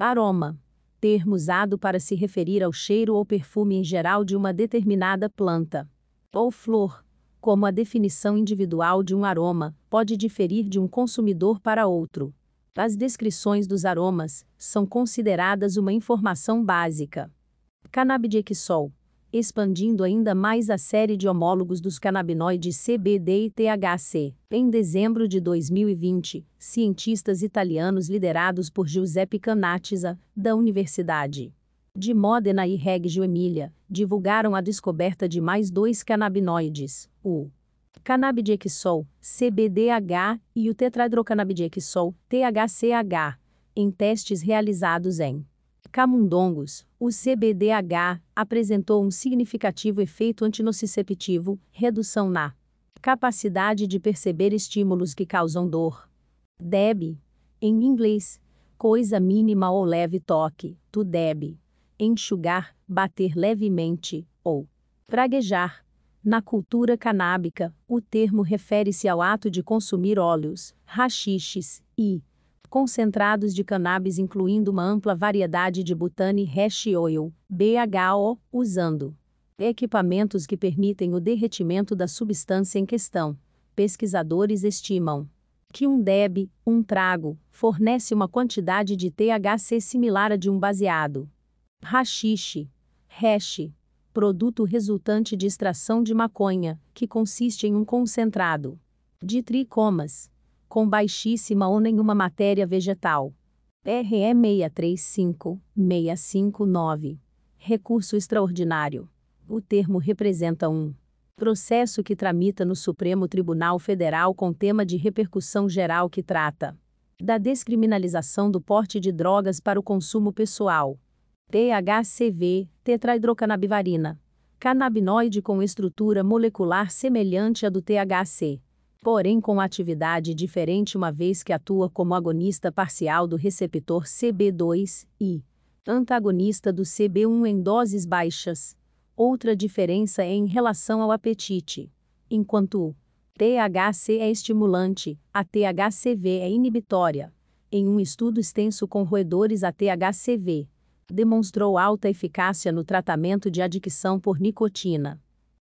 Aroma. Termo usado para se referir ao cheiro ou perfume em geral de uma determinada planta ou flor. Como a definição individual de um aroma pode diferir de um consumidor para outro. As descrições dos aromas são consideradas uma informação básica. Cannabidiexol expandindo ainda mais a série de homólogos dos canabinoides CBD e THC. Em dezembro de 2020, cientistas italianos liderados por Giuseppe Canatisa, da Universidade de Modena e Reggio Emilia, divulgaram a descoberta de mais dois canabinoides, o cannabidiexol, CBDH, e o tetrahidrocannabidiexol, THCH, em testes realizados em camundongos, o CBDH apresentou um significativo efeito antinociceptivo, redução na capacidade de perceber estímulos que causam dor. DEB, em inglês, coisa mínima ou leve toque, to deb, enxugar, bater levemente, ou praguejar. Na cultura canábica, o termo refere-se ao ato de consumir óleos, rachiches e concentrados de cannabis incluindo uma ampla variedade de butane hash oil, BHO, usando equipamentos que permitem o derretimento da substância em questão. Pesquisadores estimam que um DEB, um trago, fornece uma quantidade de THC similar à de um baseado. Rachixe, hash, produto resultante de extração de maconha, que consiste em um concentrado de tricomas com baixíssima ou nenhuma matéria vegetal. RE 635-659. Recurso extraordinário. O termo representa um processo que tramita no Supremo Tribunal Federal com tema de repercussão geral que trata da descriminalização do porte de drogas para o consumo pessoal. THCV, tetrahidrocanabivarina. Canabinoide com estrutura molecular semelhante à do THC porém com atividade diferente uma vez que atua como agonista parcial do receptor CB2 e antagonista do CB1 em doses baixas. Outra diferença é em relação ao apetite. Enquanto o THC é estimulante, a THCV é inibitória. Em um estudo extenso com roedores, a THCV demonstrou alta eficácia no tratamento de adicção por nicotina.